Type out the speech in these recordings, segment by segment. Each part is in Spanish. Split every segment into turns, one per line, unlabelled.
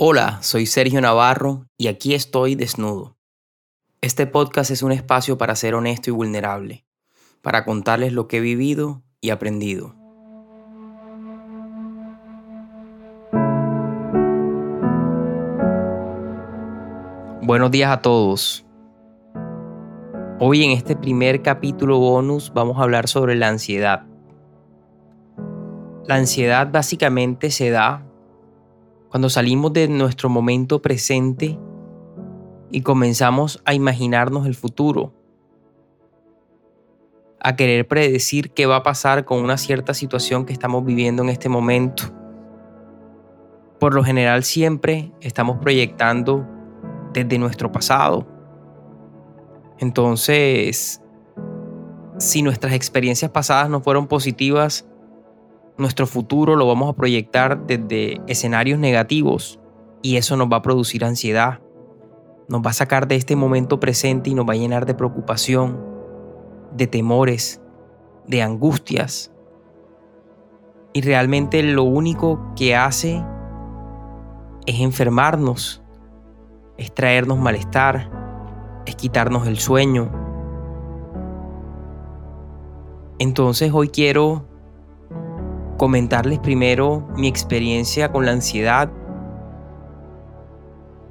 Hola, soy Sergio Navarro y aquí estoy desnudo. Este podcast es un espacio para ser honesto y vulnerable, para contarles lo que he vivido y aprendido. Buenos días a todos. Hoy en este primer capítulo bonus vamos a hablar sobre la ansiedad. La ansiedad básicamente se da cuando salimos de nuestro momento presente y comenzamos a imaginarnos el futuro, a querer predecir qué va a pasar con una cierta situación que estamos viviendo en este momento. Por lo general siempre estamos proyectando desde nuestro pasado. Entonces, si nuestras experiencias pasadas no fueron positivas, nuestro futuro lo vamos a proyectar desde escenarios negativos y eso nos va a producir ansiedad. Nos va a sacar de este momento presente y nos va a llenar de preocupación, de temores, de angustias. Y realmente lo único que hace es enfermarnos, es traernos malestar, es quitarnos el sueño. Entonces hoy quiero comentarles primero mi experiencia con la ansiedad,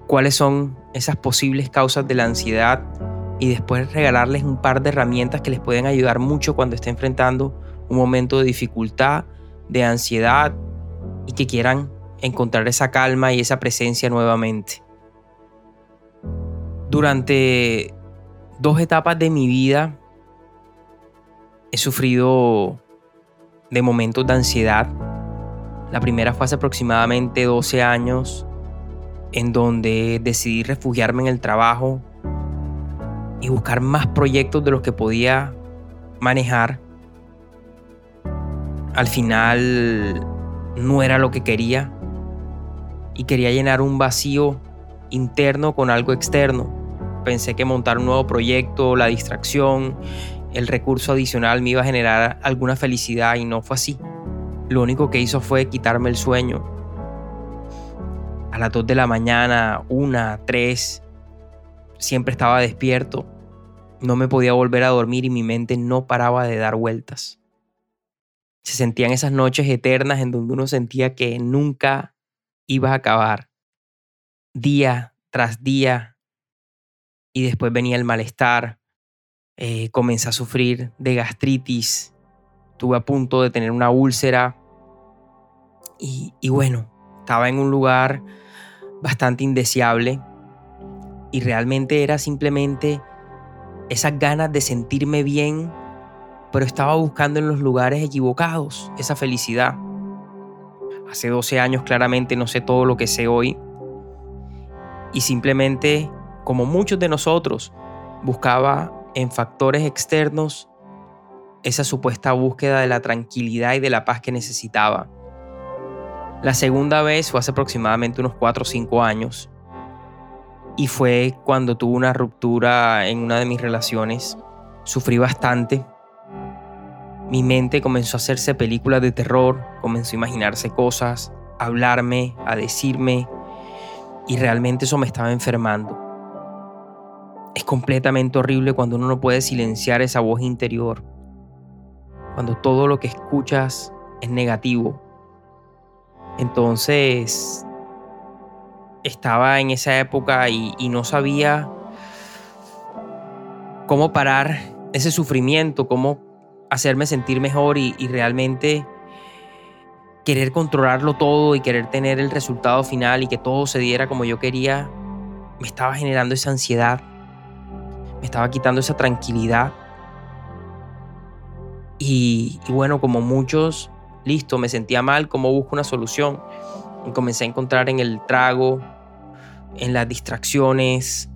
cuáles son esas posibles causas de la ansiedad y después regalarles un par de herramientas que les pueden ayudar mucho cuando estén enfrentando un momento de dificultad, de ansiedad y que quieran encontrar esa calma y esa presencia nuevamente. Durante dos etapas de mi vida he sufrido de momentos de ansiedad. La primera fue hace aproximadamente 12 años, en donde decidí refugiarme en el trabajo y buscar más proyectos de los que podía manejar. Al final no era lo que quería y quería llenar un vacío interno con algo externo. Pensé que montar un nuevo proyecto, la distracción el recurso adicional me iba a generar alguna felicidad y no fue así. Lo único que hizo fue quitarme el sueño. A las 2 de la mañana, una, tres, siempre estaba despierto. No me podía volver a dormir y mi mente no paraba de dar vueltas. Se sentían esas noches eternas en donde uno sentía que nunca iba a acabar. Día tras día. Y después venía el malestar, eh, comencé a sufrir de gastritis, estuve a punto de tener una úlcera y, y bueno, estaba en un lugar bastante indeseable y realmente era simplemente esas ganas de sentirme bien, pero estaba buscando en los lugares equivocados esa felicidad. Hace 12 años claramente no sé todo lo que sé hoy y simplemente, como muchos de nosotros, buscaba en factores externos esa supuesta búsqueda de la tranquilidad y de la paz que necesitaba. La segunda vez fue hace aproximadamente unos 4 o 5 años y fue cuando tuve una ruptura en una de mis relaciones. Sufrí bastante. Mi mente comenzó a hacerse películas de terror, comenzó a imaginarse cosas, a hablarme, a decirme y realmente eso me estaba enfermando. Es completamente horrible cuando uno no puede silenciar esa voz interior, cuando todo lo que escuchas es negativo. Entonces, estaba en esa época y, no sabía cómo parar ese sufrimiento, cómo hacerme sentir mejor y, realmente querer controlarlo todo y querer tener el resultado final y que todo se diera como yo quería, me estaba generando esa ansiedad me estaba quitando esa tranquilidad. Y, bueno, como muchos, listo, me sentía mal, ¿cómo busco una solución? Y comencé a encontrar en el trago, en las distracciones,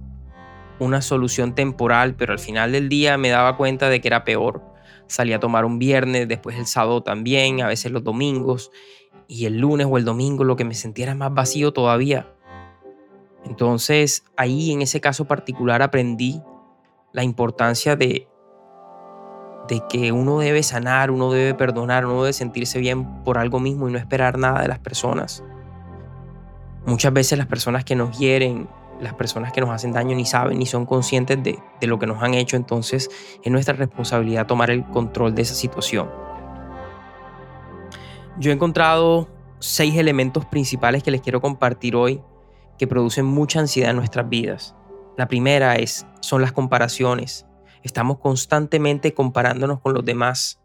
una solución temporal, pero al final del día me daba cuenta de que era peor. Salí a tomar un viernes, después el sábado también, a veces los domingos, y el lunes o el domingo lo que me sentía más vacío todavía. Entonces ahí en ese caso particular aprendí la importancia de, que uno debe sanar, uno debe perdonar, uno debe sentirse bien por algo mismo y no esperar nada de las personas. Muchas veces las personas que nos hieren, las personas que nos hacen daño ni saben ni son conscientes de, de lo que nos han hecho, entonces es nuestra responsabilidad tomar el control de esa situación. Yo he encontrado seis elementos principales que les quiero compartir hoy que producen mucha ansiedad en nuestras vidas. La primera es, son las comparaciones. Estamos constantemente comparándonos con los demás.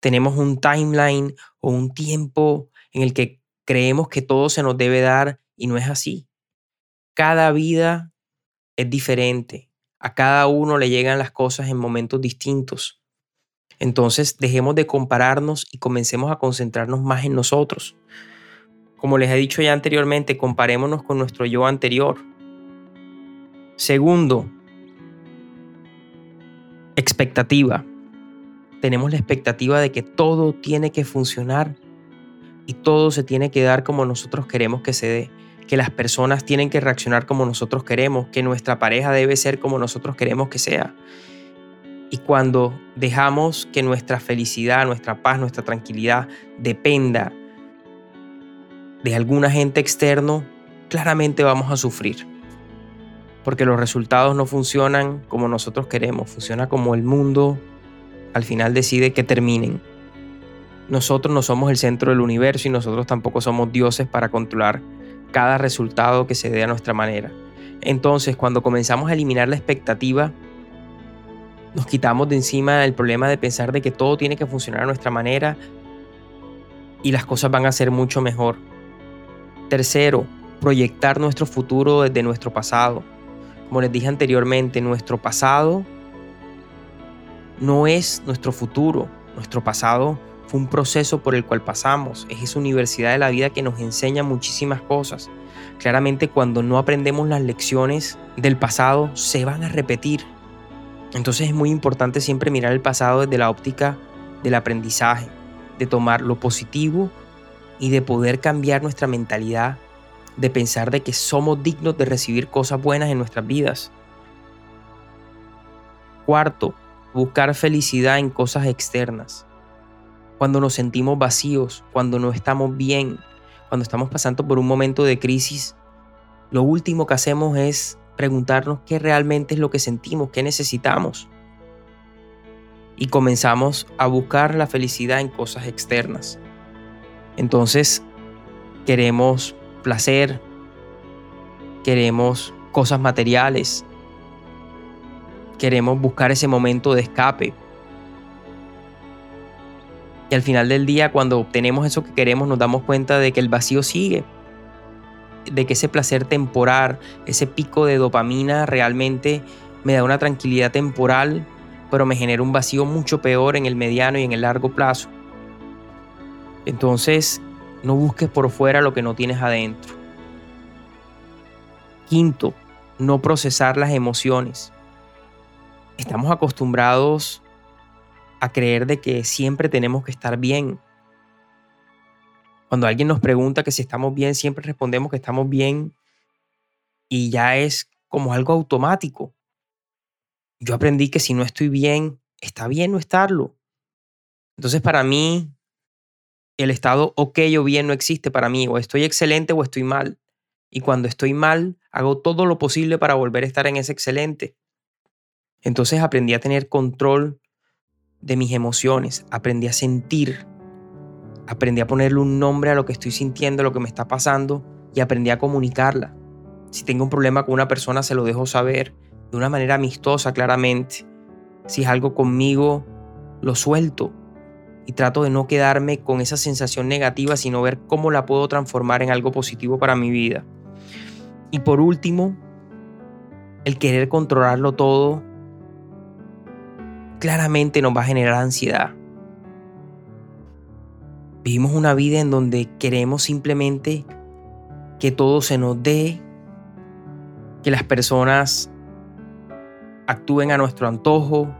Tenemos un timeline o un tiempo en el que creemos que todo se nos debe dar y no es así. Cada vida es diferente. A cada uno le llegan las cosas en momentos distintos. Entonces dejemos de compararnos y comencemos a concentrarnos más en nosotros. Como les he dicho ya anteriormente, comparémonos con nuestro yo anterior. Segundo, expectativa. Tenemos la expectativa de que todo tiene que funcionar y todo se tiene que dar como nosotros queremos que se dé, que las personas tienen que reaccionar como nosotros queremos, que nuestra pareja debe ser como nosotros queremos que sea. Y cuando dejamos que nuestra felicidad, nuestra paz, nuestra tranquilidad dependa de algún agente externo, claramente vamos a sufrir. Porque los resultados no funcionan como nosotros queremos, funciona como el mundo al final decide que terminen. Nosotros no somos el centro del universo y nosotros tampoco somos dioses para controlar cada resultado que se dé a nuestra manera. Entonces, cuando comenzamos a eliminar la expectativa, nos quitamos de encima el problema de pensar de que todo tiene que funcionar a nuestra manera y las cosas van a ser mucho mejor. Tercero, proyectar nuestro futuro desde nuestro pasado. Como les dije anteriormente, nuestro pasado no es nuestro futuro. Nuestro pasado fue un proceso por el cual pasamos. Es esa universidad de la vida que nos enseña muchísimas cosas. Claramente cuando no aprendemos las lecciones del pasado, se van a repetir. Entonces es muy importante siempre mirar el pasado desde la óptica del aprendizaje, de tomar lo positivo y de poder cambiar nuestra mentalidad, de pensar de que somos dignos de recibir cosas buenas en nuestras vidas. Cuarto, buscar felicidad en cosas externas. Cuando nos sentimos vacíos, cuando no estamos bien, cuando estamos pasando por un momento de crisis, lo último que hacemos es preguntarnos qué realmente es lo que sentimos, qué necesitamos. Y comenzamos a buscar la felicidad en cosas externas. Entonces, queremos placer, queremos cosas materiales, queremos buscar ese momento de escape. Y al final del día, cuando obtenemos eso que queremos, nos damos cuenta de que el vacío sigue, de que ese placer temporal, ese pico de dopamina realmente me da una tranquilidad temporal, pero me genera un vacío mucho peor en el mediano y en el largo plazo. Entonces, no busques por fuera lo que no tienes adentro. Quinto, no procesar las emociones. Estamos acostumbrados a creer de que siempre tenemos que estar bien. Cuando alguien nos pregunta que si estamos bien, siempre respondemos que estamos bien y ya es como algo automático. Yo aprendí que si no estoy bien, está bien no estarlo. Entonces para mí el estado ok o bien no existe para mí, o estoy excelente o estoy mal. Y cuando estoy mal, hago todo lo posible para volver a estar en ese excelente. Entonces aprendí a tener control de mis emociones, aprendí a sentir, aprendí a ponerle un nombre a lo que estoy sintiendo, a lo que me está pasando y aprendí a comunicarla. Si tengo un problema con una persona, se lo dejo saber de una manera amistosa, claramente. Si es algo conmigo, lo suelto y trato de no quedarme con esa sensación negativa, sino ver cómo la puedo transformar en algo positivo para mi vida. Y por último, el querer controlarlo todo claramente nos va a generar ansiedad. Vivimos una vida en donde queremos simplemente que todo se nos dé, que las personas actúen a nuestro antojo,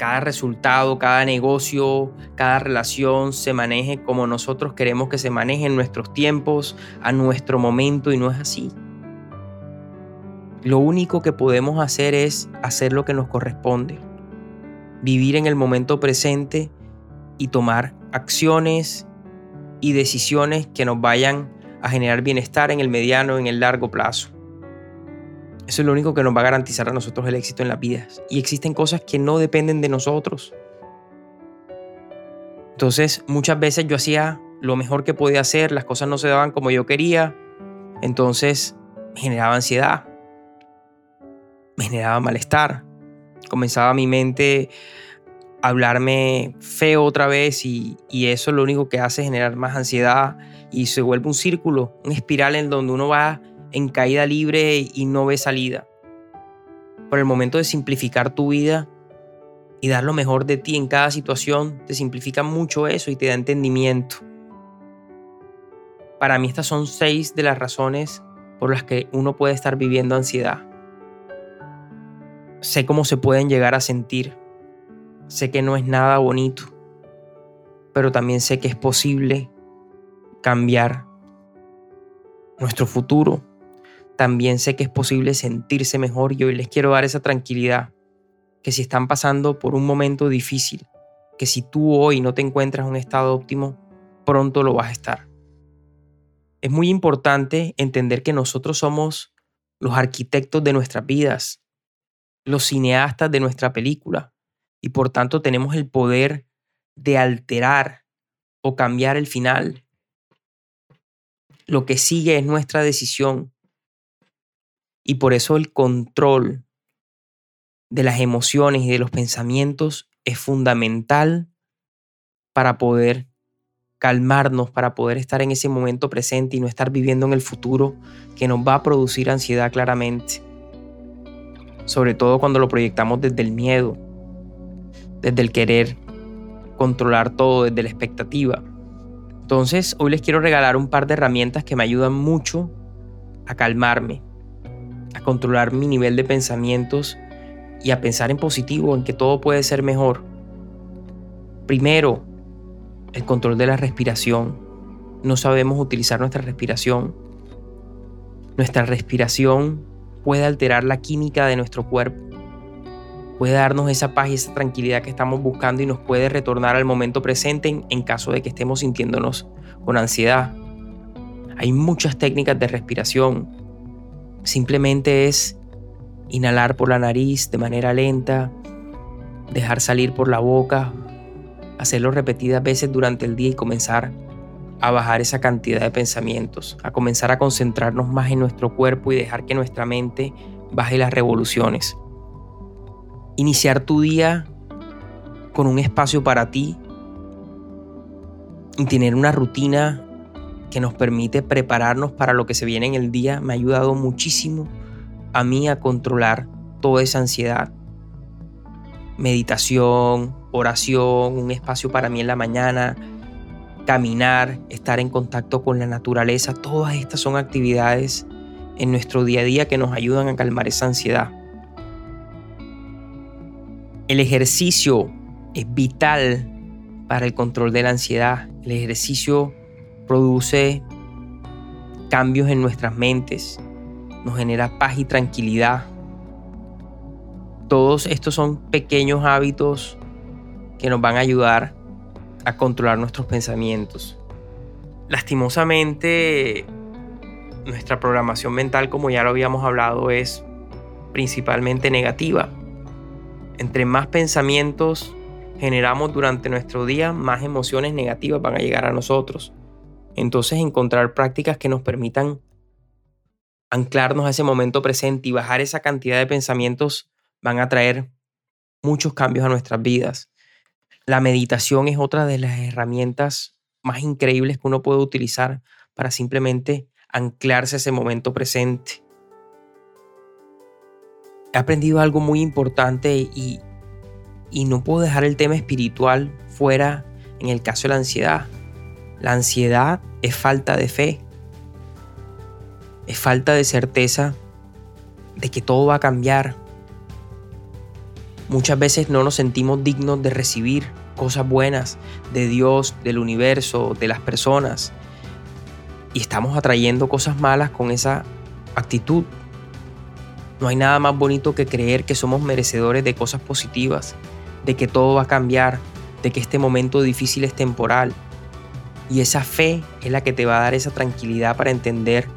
cada resultado, cada negocio, cada relación se maneje como nosotros queremos que se maneje en nuestros tiempos, a nuestro momento y no es así. Lo único que podemos hacer es hacer lo que nos corresponde, vivir en el momento presente y tomar acciones y decisiones que nos vayan a generar bienestar en el mediano, en el largo plazo. Eso es lo único que nos va a garantizar a nosotros el éxito en las vidas. Y existen cosas que no dependen de nosotros. Entonces, muchas veces yo hacía lo mejor que podía hacer, las cosas no se daban como yo quería, entonces generaba ansiedad, me generaba malestar, comenzaba mi mente a hablarme feo otra vez y, y eso lo único que hace generar más ansiedad y se vuelve un círculo, una espiral en donde uno va en caída libre y no ve salida. Por el momento de simplificar tu vida, y dar lo mejor de ti en cada situación te simplifica mucho eso y te da entendimiento. Para mí estas son seis de las razones por las que uno puede estar viviendo ansiedad. Sé cómo se pueden llegar a sentir. Sé que no es nada bonito, pero también sé que es posible cambiar nuestro futuro. También sé que es posible sentirse mejor y hoy les quiero dar esa tranquilidad que si están pasando por un momento difícil, que si tú hoy no te encuentras en un estado óptimo, pronto lo vas a estar. Es muy importante entender que nosotros somos los arquitectos de nuestras vidas, los cineastas de nuestra película, y por tanto tenemos el poder de alterar o cambiar el final. Lo que sigue es nuestra decisión. Y por eso el control de las emociones y de los pensamientos es fundamental para poder calmarnos, para poder estar en ese momento presente y no estar viviendo en el futuro que nos va a producir ansiedad claramente. Sobre todo cuando lo proyectamos desde el miedo, desde el querer controlar todo, desde la expectativa. Entonces, hoy les quiero regalar un par de herramientas que me ayudan mucho a calmarme, a controlar mi nivel de pensamientos y a pensar en positivo, en que todo puede ser mejor. Primero, el control de la respiración. No sabemos utilizar nuestra respiración. Nuestra respiración puede alterar la química de nuestro cuerpo. Puede darnos esa paz y esa tranquilidad que estamos buscando y nos puede retornar al momento presente en, caso de que estemos sintiéndonos con ansiedad. Hay muchas técnicas de respiración. Simplemente es Inhalar por la nariz de manera lenta, dejar salir por la boca, hacerlo repetidas veces durante el día y comenzar a bajar esa cantidad de pensamientos, a comenzar a concentrarnos más en nuestro cuerpo y dejar que nuestra mente baje las revoluciones. Iniciar tu día con un espacio para ti y tener una rutina que nos permite prepararnos para lo que se viene en el día me ha ayudado muchísimo a mí a controlar toda esa ansiedad. Meditación, oración, un espacio para mí en la mañana, caminar, estar en contacto con la naturaleza, todas estas son actividades en nuestro día a día que nos ayudan a calmar esa ansiedad. El ejercicio es vital para el control de la ansiedad. El ejercicio produce cambios en nuestras mentes, nos genera paz y tranquilidad. Todos estos son pequeños hábitos que nos van a ayudar a controlar nuestros pensamientos. Lastimosamente, nuestra programación mental, como ya lo habíamos hablado, es principalmente negativa. Entre más pensamientos generamos durante nuestro día, más emociones negativas van a llegar a nosotros. Entonces, encontrar prácticas que nos permitan anclarnos a ese momento presente y bajar esa cantidad de pensamientos van a traer muchos cambios a nuestras vidas. La meditación es otra de las herramientas más increíbles que uno puede utilizar para simplemente anclarse a ese momento presente. He aprendido algo muy importante y, y no puedo dejar el tema espiritual fuera en el caso de la ansiedad. La ansiedad es falta de fe es falta de certeza de que todo va a cambiar. Muchas veces no nos sentimos dignos de recibir cosas buenas de Dios, del universo, de las personas. Y estamos atrayendo cosas malas con esa actitud. No hay nada más bonito que creer que somos merecedores de cosas positivas, de que todo va a cambiar, de que este momento difícil es temporal. Y esa fe es la que te va a dar esa tranquilidad para entender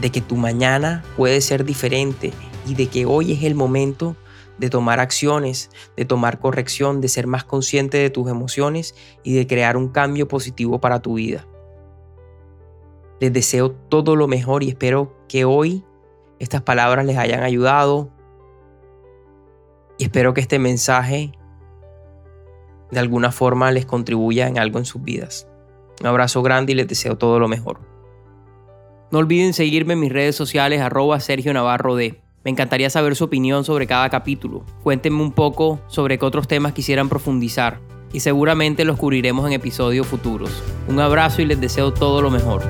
de que tu mañana puede ser diferente y de que hoy es el momento de tomar acciones, de tomar corrección, de ser más consciente de tus emociones y de crear un cambio positivo para tu vida. Les deseo todo lo mejor y espero que hoy estas palabras les hayan ayudado y espero que este mensaje de alguna forma les contribuya en algo en sus vidas. Un abrazo grande y les deseo todo lo mejor. No olviden seguirme en mis redes sociales arroba Sergio Navarro D. Me encantaría saber su opinión sobre cada capítulo. Cuéntenme un poco sobre qué otros temas quisieran profundizar y seguramente los cubriremos en episodios futuros. Un abrazo y les deseo todo lo mejor.